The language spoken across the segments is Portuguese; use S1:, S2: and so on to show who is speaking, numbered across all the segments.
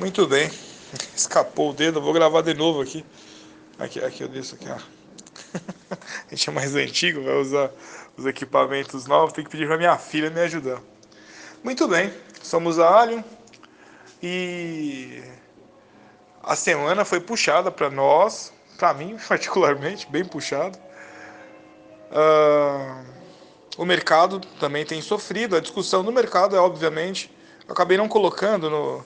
S1: Muito bem. Escapou o dedo, vou gravar de novo aqui. Aqui, aqui eu desço aqui, ó. A gente é mais antigo, vai usar os equipamentos novos, tem que pedir para minha filha me ajudar. Muito bem, somos a Alien e a semana foi puxada para nós, para mim particularmente, bem puxado. Uh, o mercado também tem sofrido, a discussão do mercado é obviamente, eu acabei não colocando no,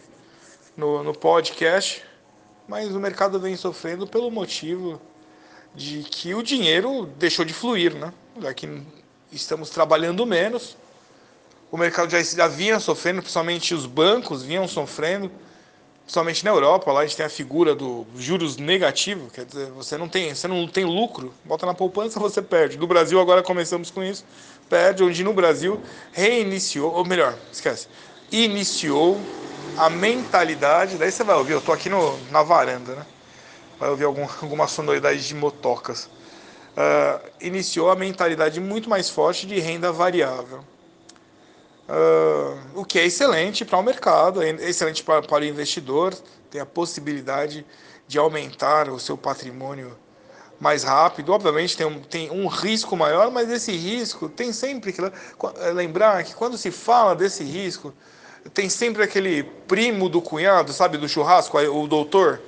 S1: no, no podcast, mas o mercado vem sofrendo pelo motivo de que o dinheiro deixou de fluir, né? Já que estamos trabalhando menos, o mercado já, já vinha sofrendo, principalmente os bancos vinham sofrendo, principalmente na Europa, lá a gente tem a figura do juros negativo, quer dizer, você não tem, você não tem lucro, bota na poupança, você perde. No Brasil agora começamos com isso, perde, onde no Brasil reiniciou, ou melhor, esquece, iniciou a mentalidade, daí você vai ouvir, eu tô aqui no, na varanda, né? Vai ouvir algum, alguma sonoridade de motocas. Uh, iniciou a mentalidade muito mais forte de renda variável. Uh, o que é excelente para o mercado, é excelente para, para o investidor, tem a possibilidade de aumentar o seu patrimônio mais rápido. Obviamente tem um, tem um risco maior, mas esse risco tem sempre que lembrar que quando se fala desse risco, tem sempre aquele primo do cunhado, sabe, do churrasco, o doutor,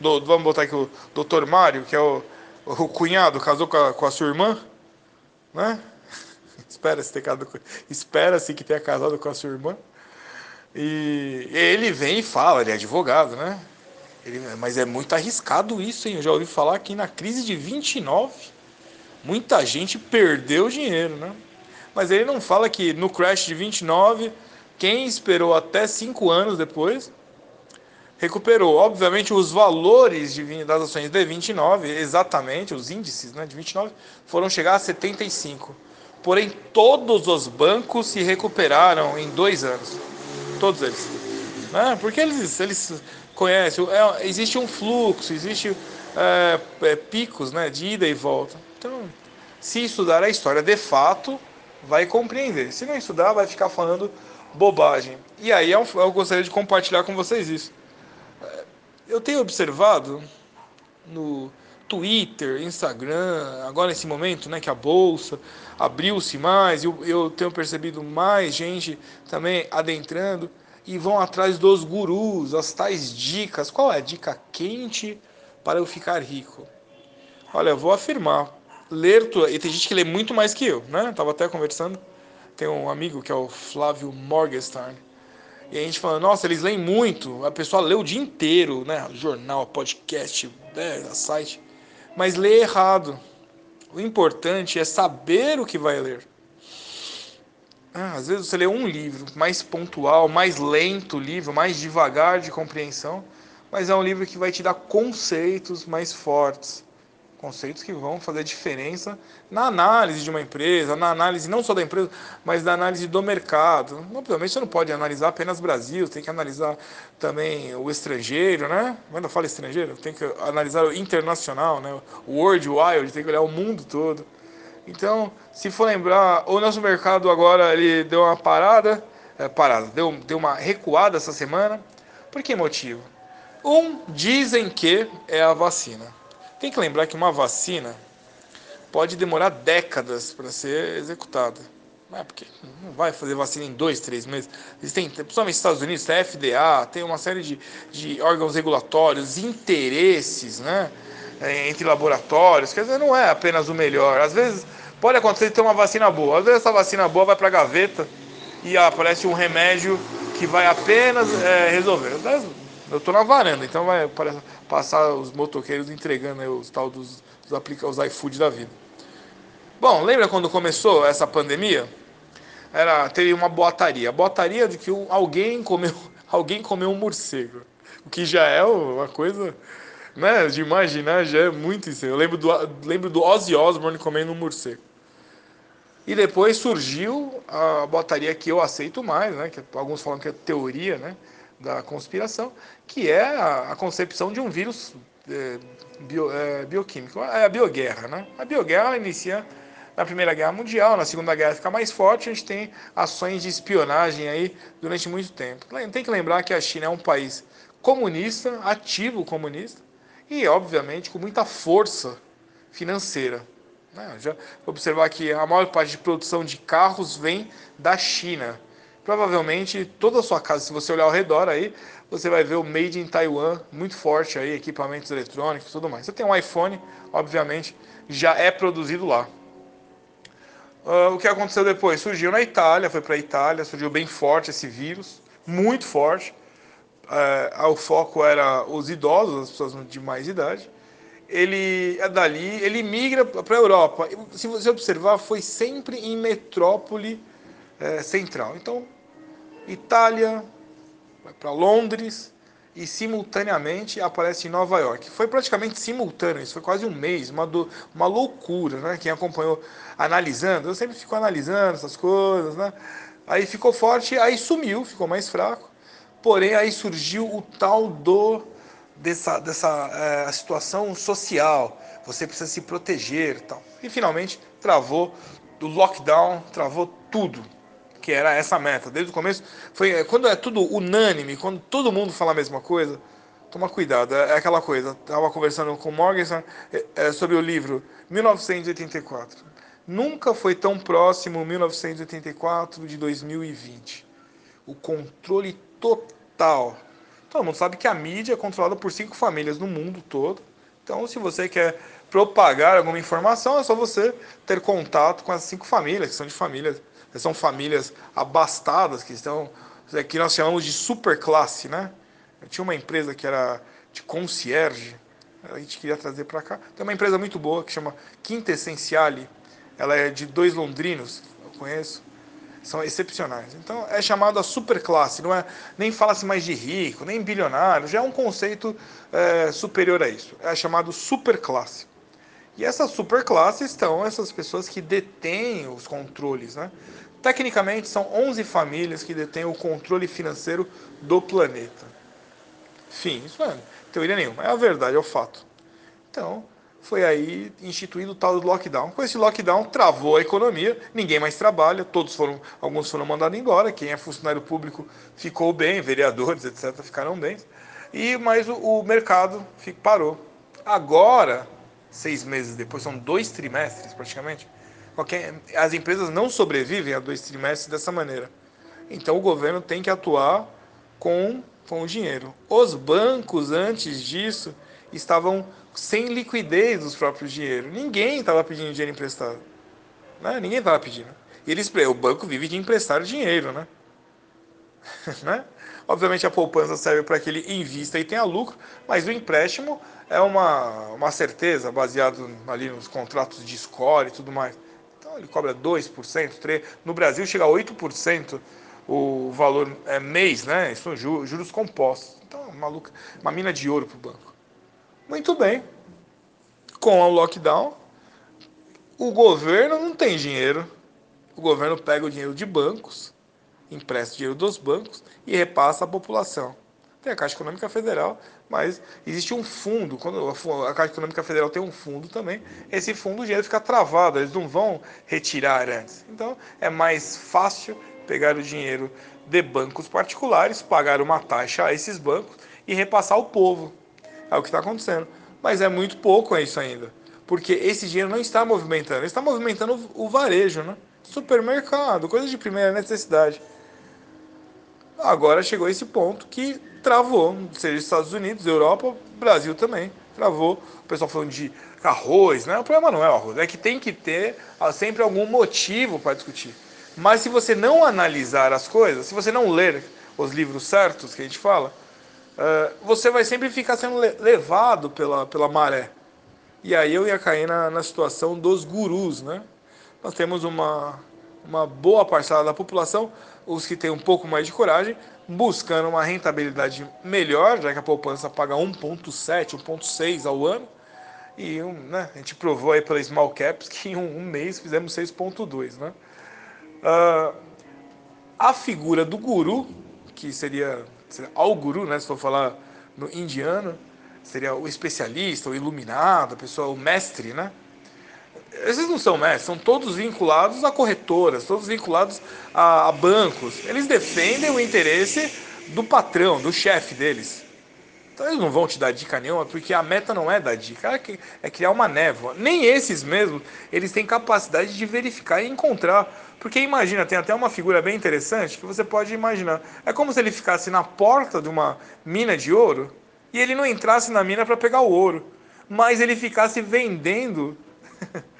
S1: do, vamos botar aqui o doutor Mário, que é o, o cunhado, casou com a, com a sua irmã, né? Espera-se ter casado, espera-se que tenha casado com a sua irmã. E ele vem e fala, ele é advogado, né? Ele, mas é muito arriscado isso, hein? Eu já ouvi falar que na crise de 29, muita gente perdeu dinheiro, né? Mas ele não fala que no crash de 29 quem esperou até cinco anos depois recuperou. Obviamente, os valores de, das ações de 29, exatamente, os índices né, de 29, foram chegar a 75. Porém, todos os bancos se recuperaram em dois anos. Todos eles. Né? Porque eles, eles conhecem, é, existe um fluxo, existe é, é, picos né, de ida e volta. Então, se estudar a história de fato, vai compreender. Se não estudar, vai ficar falando bobagem. E aí eu gostaria de compartilhar com vocês isso. Eu tenho observado no Twitter, Instagram, agora nesse momento, né, que a bolsa abriu-se mais, eu, eu tenho percebido mais gente também adentrando e vão atrás dos gurus, as tais dicas. Qual é a dica quente para eu ficar rico? Olha, eu vou afirmar, ler, e tem gente que lê muito mais que eu, né? Tava até conversando tem um amigo que é o Flávio Morgenstern. E a gente fala, nossa, eles leem muito. A pessoa lê o dia inteiro, né? Jornal, podcast, né? site. Mas lê errado. O importante é saber o que vai ler. Ah, às vezes você lê um livro mais pontual, mais lento o livro, mais devagar de compreensão, mas é um livro que vai te dar conceitos mais fortes conceitos que vão fazer diferença na análise de uma empresa, na análise não só da empresa, mas da análise do mercado. Obviamente você não pode analisar apenas Brasil, tem que analisar também o estrangeiro, né? Quando eu falo estrangeiro, tem que analisar o internacional, né? O world wide, tem que olhar o mundo todo. Então, se for lembrar, o nosso mercado agora ele deu uma parada, é, parada, deu, deu uma recuada essa semana. Por que motivo? Um, dizem que é a vacina. Tem que lembrar que uma vacina pode demorar décadas para ser executada. Não é porque não vai fazer vacina em dois, três meses. Existem, principalmente nos Estados Unidos, tem FDA, tem uma série de, de órgãos regulatórios, interesses né, é, entre laboratórios. Quer dizer, não é apenas o melhor. Às vezes pode acontecer de ter uma vacina boa. Às vezes essa vacina boa vai para a gaveta e aparece um remédio que vai apenas é, resolver. Eu estou na varanda, então vai passar os motoqueiros entregando os tal dos, dos os iFood da vida. Bom, lembra quando começou essa pandemia? Era teve uma boataria, boataria de que alguém comeu alguém comeu um morcego, o que já é uma coisa, né, de imaginar já é muito isso. Eu lembro do lembro do Ozzy Osbourne comendo um morcego. E depois surgiu a boataria que eu aceito mais, né, que alguns falam que é teoria, né? Da conspiração, que é a, a concepção de um vírus é, bio, é, bioquímico, é a bioguerra. Né? A bioguerra inicia na Primeira Guerra Mundial, na Segunda Guerra fica mais forte, a gente tem ações de espionagem aí durante muito tempo. Tem que lembrar que a China é um país comunista, ativo comunista, e obviamente com muita força financeira. Né? Já observar que a maior parte de produção de carros vem da China. Provavelmente toda a sua casa, se você olhar ao redor aí, você vai ver o Made in Taiwan muito forte aí, equipamentos eletrônicos e tudo mais. Você tem um iPhone, obviamente, já é produzido lá. Uh, o que aconteceu depois? Surgiu na Itália, foi para a Itália, surgiu bem forte esse vírus, muito forte. Uh, o foco era os idosos, as pessoas de mais idade. Ele é dali, ele migra para a Europa. Se você observar, foi sempre em metrópole uh, central. Então, Itália, vai para Londres e simultaneamente aparece em Nova York. Foi praticamente simultâneo, isso foi quase um mês, uma, do, uma loucura, né? Quem acompanhou analisando, eu sempre fico analisando essas coisas, né? Aí ficou forte, aí sumiu, ficou mais fraco. Porém, aí surgiu o tal do dessa, dessa é, situação social. Você precisa se proteger, tal. E finalmente travou do lockdown, travou tudo que era essa meta. Desde o começo, foi é, quando é tudo unânime, quando todo mundo fala a mesma coisa, toma cuidado. É, é aquela coisa. Estava conversando com é, é, sobre o livro 1984. Nunca foi tão próximo 1984 de 2020. O controle total. Todo mundo sabe que a mídia é controlada por cinco famílias no mundo todo. Então, se você quer propagar alguma informação, é só você ter contato com as cinco famílias, que são de famílias são famílias abastadas, que estão que nós chamamos de superclasse, né? Eu tinha uma empresa que era de concierge, a gente queria trazer para cá. Tem uma empresa muito boa que chama Quinta Essenciale, ela é de dois londrinos, eu conheço, são excepcionais. Então é chamada superclasse, não é nem fala-se mais de rico, nem bilionário, já é um conceito é, superior a isso. É chamado superclasse. E essa superclasse estão essas pessoas que detêm os controles, né? Tecnicamente, são 11 famílias que detêm o controle financeiro do planeta. Fim, isso não é teoria nenhuma, é a verdade, é o fato. Então, foi aí instituído o tal do lockdown. Com esse lockdown, travou a economia, ninguém mais trabalha, todos foram, alguns foram mandados embora, quem é funcionário público ficou bem, vereadores, etc., ficaram bem. E, mas o, o mercado parou. Agora, seis meses depois, são dois trimestres praticamente, Qualquer, as empresas não sobrevivem a dois trimestres dessa maneira. Então o governo tem que atuar com, com o dinheiro. Os bancos, antes disso, estavam sem liquidez dos próprios dinheiros. Ninguém estava pedindo dinheiro emprestado. Né? Ninguém estava pedindo. Eles, o banco vive de emprestar dinheiro, né? né? Obviamente a poupança serve para que ele invista e tenha lucro, mas o empréstimo é uma, uma certeza baseado ali nos contratos de score e tudo mais ele cobra 2%, 3%. No Brasil chega a 8% o valor é, mês, né? Isso são juros, compostos. Então, maluca, uma mina de ouro para o banco. Muito bem. Com o lockdown, o governo não tem dinheiro. O governo pega o dinheiro de bancos, empresta dinheiro dos bancos e repassa à população. Tem a Caixa Econômica Federal mas existe um fundo, quando a Caixa Econômica Federal tem um fundo também, esse fundo o dinheiro fica travado, eles não vão retirar antes. Então é mais fácil pegar o dinheiro de bancos particulares, pagar uma taxa a esses bancos e repassar ao povo. É o que está acontecendo. Mas é muito pouco isso ainda. Porque esse dinheiro não está movimentando, está movimentando o varejo, né? Supermercado, coisas de primeira necessidade. Agora chegou esse ponto que travou, seja Estados Unidos, Europa, Brasil também travou. O pessoal falando de arroz, né? O problema não é o arroz, é que tem que ter ah, sempre algum motivo para discutir. Mas se você não analisar as coisas, se você não ler os livros certos que a gente fala, uh, você vai sempre ficar sendo levado pela, pela maré. E aí eu ia cair na, na situação dos gurus, né? Nós temos uma, uma boa parcela da população, os que têm um pouco mais de coragem, buscando uma rentabilidade melhor, já que a poupança paga 1,7, 1,6 ao ano. E né, a gente provou aí pela Small Caps que em um, mês fizemos 6,2. Né? Uh, a figura do guru, que seria, seria ao guru, né, se for falar no indiano, seria o especialista, o iluminado, a pessoa, o mestre, né? Esses não são mestres, são todos vinculados a corretoras, todos vinculados a, a bancos. Eles defendem o interesse do patrão, do chefe deles. Então eles não vão te dar dica nenhuma, porque a meta não é dar dica, é criar uma névoa. Nem esses mesmos, eles têm capacidade de verificar e encontrar. Porque imagina, tem até uma figura bem interessante que você pode imaginar. É como se ele ficasse na porta de uma mina de ouro e ele não entrasse na mina para pegar o ouro, mas ele ficasse vendendo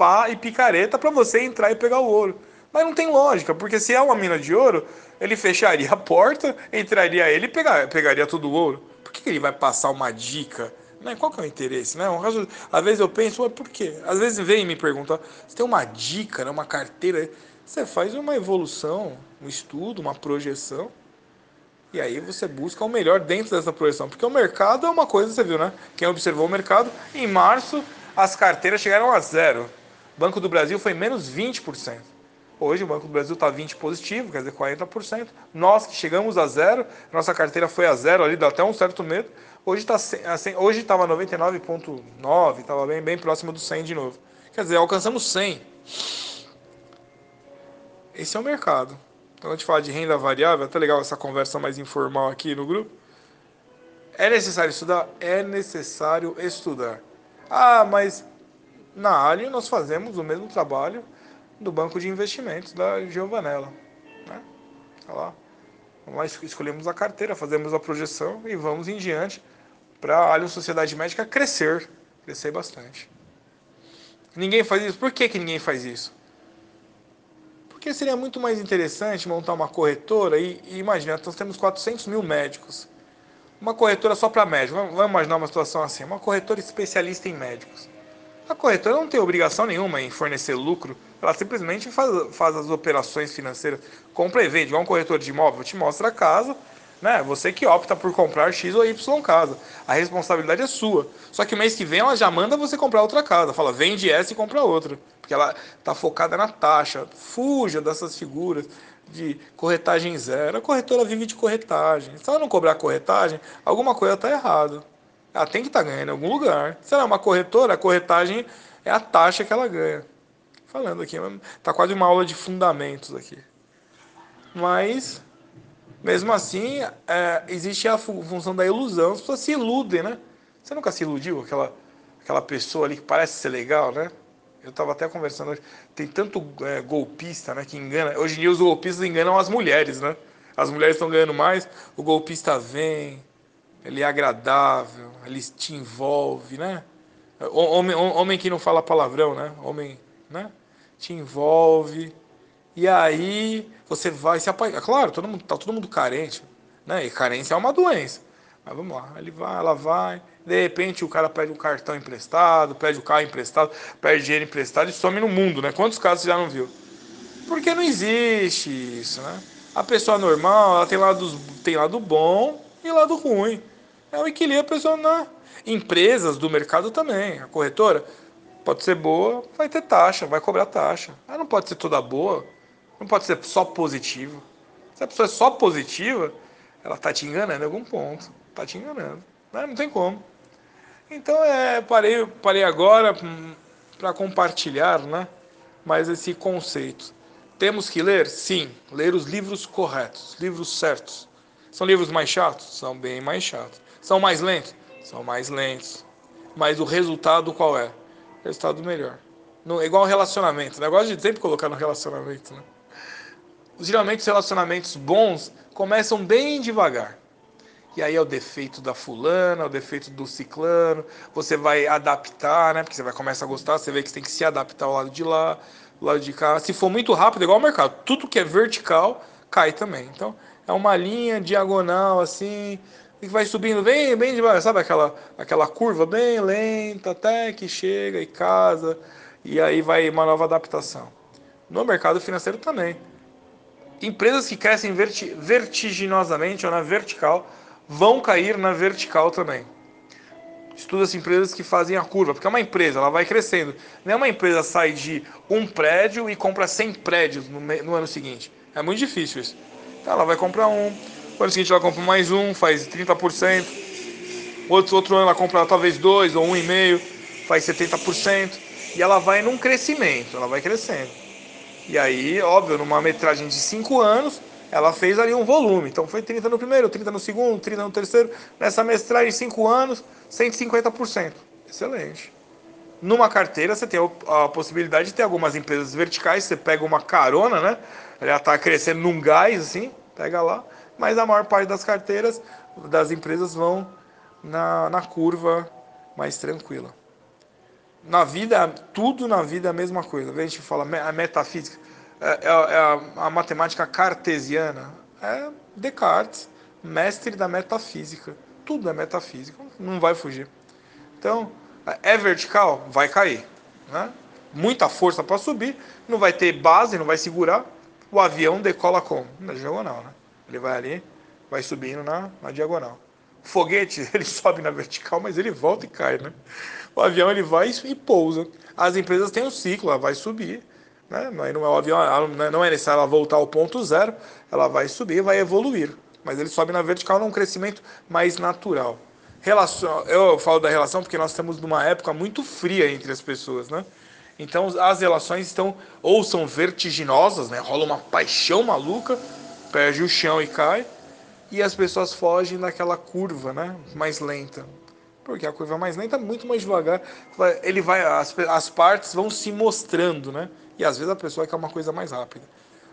S1: pá e picareta para você entrar e pegar o ouro. Mas não tem lógica, porque se é uma mina de ouro, ele fecharia a porta, entraria ele e pegar, pegaria todo o ouro. Por que ele vai passar uma dica? Né? Qual que é o interesse? Né? Caso, às vezes eu penso, por quê? Às vezes vem me pergunta, você tem uma dica, né? uma carteira, você faz uma evolução, um estudo, uma projeção, e aí você busca o melhor dentro dessa projeção. Porque o mercado é uma coisa, você viu, né? Quem observou o mercado, em março as carteiras chegaram a zero. Banco do Brasil foi menos 20%. Hoje o Banco do Brasil está 20 positivo, quer dizer, 40%. Nós que chegamos a zero, nossa carteira foi a zero ali, dá até um certo medo. Hoje está assim, hoje estava 99.9, estava bem, bem próximo do 100 de novo. Quer dizer, alcançamos 100. Esse é o mercado. Então a gente fala de renda variável, é até legal essa conversa mais informal aqui no grupo. É necessário estudar? É necessário estudar. Ah, mas na Alien nós fazemos o mesmo trabalho do banco de investimentos da Giovanella. Né? Tá lá. Nós escolhemos a carteira, fazemos a projeção e vamos em diante para a Allianz Sociedade Médica crescer, crescer bastante. Ninguém faz isso. Por que, que ninguém faz isso? Porque seria muito mais interessante montar uma corretora e, e imagina, nós temos 400 mil médicos. Uma corretora só para médicos. Vamos imaginar uma situação assim, uma corretora especialista em médicos. A corretora não tem obrigação nenhuma em fornecer lucro, ela simplesmente faz, faz as operações financeiras, compra e vende, igual um corretor de imóvel, te mostra a casa, né? Você que opta por comprar X ou Y casa. A responsabilidade é sua. Só que o mês que vem ela já manda você comprar outra casa. Fala, vende essa e compra outra. Porque ela está focada na taxa. Fuja dessas figuras de corretagem zero. A corretora vive de corretagem. Se ela não cobrar corretagem, alguma coisa está errada. Ela tem que estar tá ganhando em algum lugar. Se ela é uma corretora, a corretagem é a taxa que ela ganha. Falando aqui, está quase uma aula de fundamentos aqui. Mas, mesmo assim, é, existe a função da ilusão. As pessoas se iludem, né? Você nunca se iludiu? Aquela, aquela pessoa ali que parece ser legal, né? Eu estava até conversando hoje. Tem tanto é, golpista, né? Que engana. Hoje em dia os golpistas enganam as mulheres, né? As mulheres estão ganhando mais. O golpista vem, ele é agradável, ele te envolve, né? Homem, homem que não fala palavrão, né? Homem, né? Te envolve. E aí você vai se apaixonar. Claro, todo mundo, tá todo mundo carente, né? E carência é uma doença. Mas vamos lá, ele vai, ela vai. De repente o cara pede o um cartão emprestado, pede o um carro emprestado, pede dinheiro emprestado e some no mundo, né? Quantos casos você já não viu? Porque não existe isso, né? A pessoa normal, ela tem lado, tem lado bom e lado ruim. É o equilíbrio pessoal na empresas do mercado também. A corretora pode ser boa, vai ter taxa, vai cobrar taxa. Ela não pode ser toda boa, não pode ser só positiva. Se a pessoa é só positiva, ela está te enganando em algum ponto. Está te enganando. Né? Não tem como. Então é, parei, parei agora para compartilhar né, mais esse conceito. Temos que ler? Sim, ler os livros corretos, livros certos. São livros mais chatos? São bem mais chatos. São mais lentos? São mais lentos. Mas o resultado qual é? Resultado melhor. No, igual relacionamento. Negócio né? de sempre colocar no relacionamento. Né? Geralmente os relacionamentos bons começam bem devagar. E aí é o defeito da fulana, é o defeito do ciclano. Você vai adaptar, né? Porque você vai começar a gostar, você vê que você tem que se adaptar ao lado de lá, ao lado de cá. Se for muito rápido, é igual ao mercado. Tudo que é vertical cai também. Então, é uma linha diagonal assim, e vai subindo bem, bem devagar, sabe aquela, aquela curva bem lenta até que chega e casa e aí vai uma nova adaptação. No mercado financeiro também. Empresas que crescem verti vertiginosamente ou na vertical vão cair na vertical também. Estuda-se empresas que fazem a curva, porque é uma empresa, ela vai crescendo. Não é uma empresa sai de um prédio e compra 100 prédios no, no ano seguinte. É muito difícil isso. Então ela vai comprar um, ano seguinte ela compra mais um, faz 30%. Outro, outro ano ela compra talvez dois ou um e meio, faz 70%. E ela vai num crescimento, ela vai crescendo. E aí, óbvio, numa metragem de 5 anos, ela fez ali um volume. Então foi 30 no primeiro, 30 no segundo, 30 no terceiro. Nessa mestragem de 5 anos, 150%. Excelente. Numa carteira você tem a possibilidade de ter algumas empresas verticais, você pega uma carona, né? Ela está crescendo num gás, assim, pega lá. Mas a maior parte das carteiras das empresas vão na, na curva mais tranquila. Na vida, tudo na vida é a mesma coisa. A gente fala a metafísica, é, é, é a, a matemática cartesiana. É Descartes, mestre da metafísica. Tudo é metafísica, não vai fugir. Então, é vertical, vai cair. Né? Muita força para subir, não vai ter base, não vai segurar. O avião decola como? Na diagonal, né? Ele vai ali, vai subindo na, na diagonal. O foguete, ele sobe na vertical, mas ele volta e cai, né? O avião ele vai e pousa. As empresas têm um ciclo, ela vai subir, né? Não é, o avião, não é necessário ela voltar ao ponto zero, ela vai subir, vai evoluir. Mas ele sobe na vertical num crescimento mais natural. Relação, eu falo da relação porque nós estamos numa época muito fria entre as pessoas, né? Então as relações estão ou são vertiginosas, né? Rola uma paixão maluca, perde o chão e cai, e as pessoas fogem daquela curva, né? Mais lenta. Porque a curva mais lenta, muito mais devagar, ele vai, as, as partes vão se mostrando, né? E às vezes a pessoa quer uma coisa mais rápida.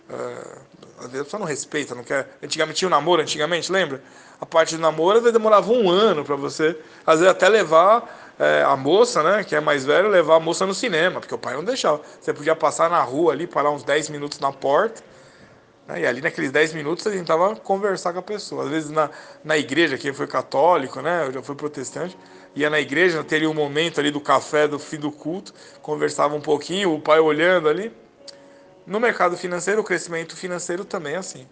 S1: Uh, às vezes a pessoa não respeita, não quer. Antigamente tinha o namoro, antigamente, lembra? A parte do namoro às vezes demorava um ano para você, às vezes até levar é, a moça, né, que é mais velha, levar a moça no cinema, porque o pai não deixava. Você podia passar na rua ali, parar uns 10 minutos na porta, e ali naqueles 10 minutos você tentava conversar com a pessoa. Às vezes na, na igreja, quem foi católico, né, eu já fui protestante, ia na igreja, teria um momento ali do café, do fim do culto, conversava um pouquinho, o pai olhando ali. No mercado financeiro, o crescimento financeiro também é assim.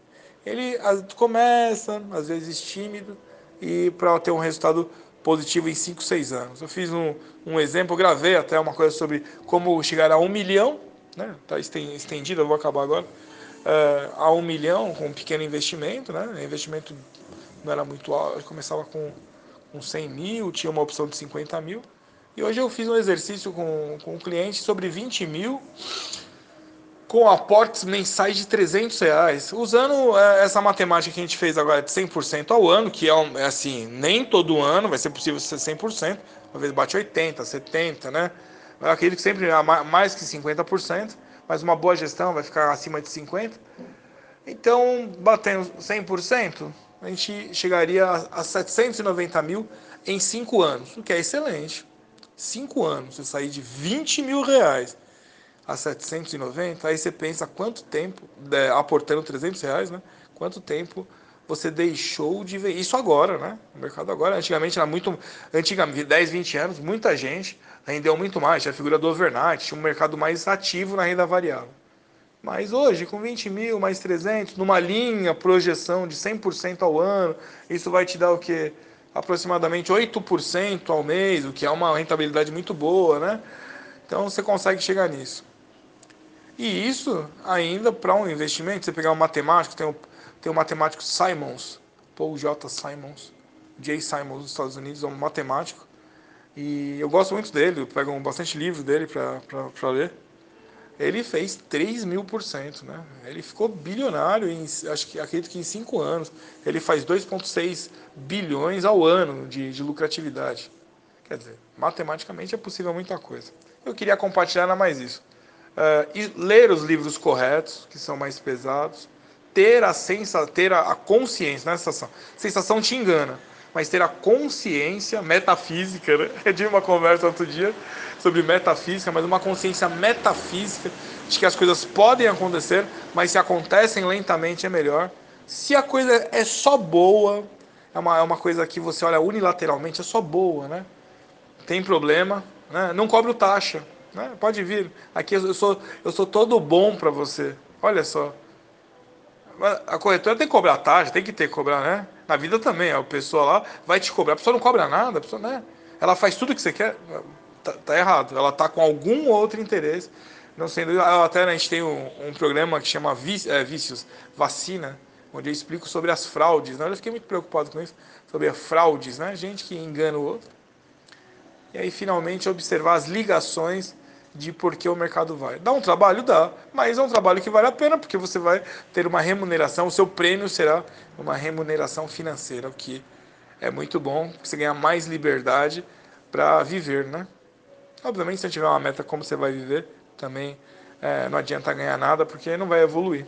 S1: Ele começa, às vezes tímido, e para ter um resultado positivo em 5, 6 anos. Eu fiz um, um exemplo, gravei até uma coisa sobre como chegar a um milhão, né? Está estendido, eu vou acabar agora. Uh, a um milhão com um pequeno investimento, né? O investimento não era muito alto, começava com, com 100 mil, tinha uma opção de 50 mil. E hoje eu fiz um exercício com, com um cliente sobre 20 mil com aportes mensais de 300 reais, usando é, essa matemática que a gente fez agora de 100% ao ano, que é, é, assim, nem todo ano vai ser possível ser 100%, às vezes bate 80%, 70%, né? Eu acredito que sempre mais que 50%, mas uma boa gestão vai ficar acima de 50%. Então, batendo 100%, a gente chegaria a 790 mil em 5 anos, o que é excelente. 5 anos, você sair de 20 mil reais a 790, aí você pensa quanto tempo, é, aportando 300 reais, né? Quanto tempo você deixou de ver isso agora, né? O mercado agora, antigamente era muito, antigamente, 10, 20 anos, muita gente rendeu muito mais, tinha a figura do overnight, tinha um mercado mais ativo na renda variável. Mas hoje, com 20 mil, mais 300, numa linha, projeção de 100% ao ano, isso vai te dar o quê? Aproximadamente 8% ao mês, o que é uma rentabilidade muito boa, né? Então você consegue chegar nisso. E isso ainda para um investimento, você pegar um matemático, tem o, tem o matemático Simons, Paul J. Simons, J. Simons dos Estados Unidos, é um matemático. E eu gosto muito dele, eu pego bastante livro dele para ler. Ele fez 3 mil por cento, né? Ele ficou bilionário em, acho que acredito que em 5 anos. Ele faz 2,6 bilhões ao ano de, de lucratividade. Quer dizer, matematicamente é possível muita coisa. Eu queria compartilhar mais isso uh, ler os livros corretos, que são mais pesados, ter a sensação, ter a, consciência, não é a sensação. Sensação te engana, mas ter a consciência metafísica, né? Eu tive uma conversa outro dia sobre metafísica, mas uma consciência metafísica de que as coisas podem acontecer, mas se acontecem lentamente é melhor. Se a coisa é só boa, é uma, é uma coisa que você olha unilateralmente, é só boa, né? Tem problema, né? não cobro taxa. Né? Pode vir. Aqui eu sou, eu sou todo bom para você. Olha só. A corretora tem que cobrar taxa, tem que ter que cobrar, né? Na vida também, a pessoa lá vai te cobrar. A pessoa não cobra nada, a pessoa, né? Ela faz tudo o que você quer. Tá, tá errado. Ela tá com algum outro interesse. Não sendo. Até a gente tem um, um programa que chama é, Vícios, Vacina, onde eu explico sobre as fraudes. Né? Eu fiquei muito preocupado com isso, sobre as fraudes, né? Gente que engana o outro. E aí, finalmente, observar as ligações de por que o mercado vai. Dá um trabalho? Dá, mas é um trabalho que vale a pena, porque você vai ter uma remuneração, o seu prêmio será uma remuneração financeira, o que é muito bom, você ganhar mais liberdade para viver, né? Obviamente, se você tiver uma meta como você vai viver, também é, não adianta ganhar nada, porque não vai evoluir.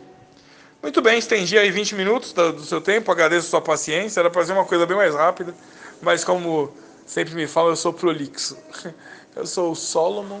S1: Muito bem, estendi aí 20 minutos do seu tempo, agradeço sua paciência, era para fazer uma coisa bem mais rápida, mas como sempre me falam, eu sou prolixo. Eu sou o Solomon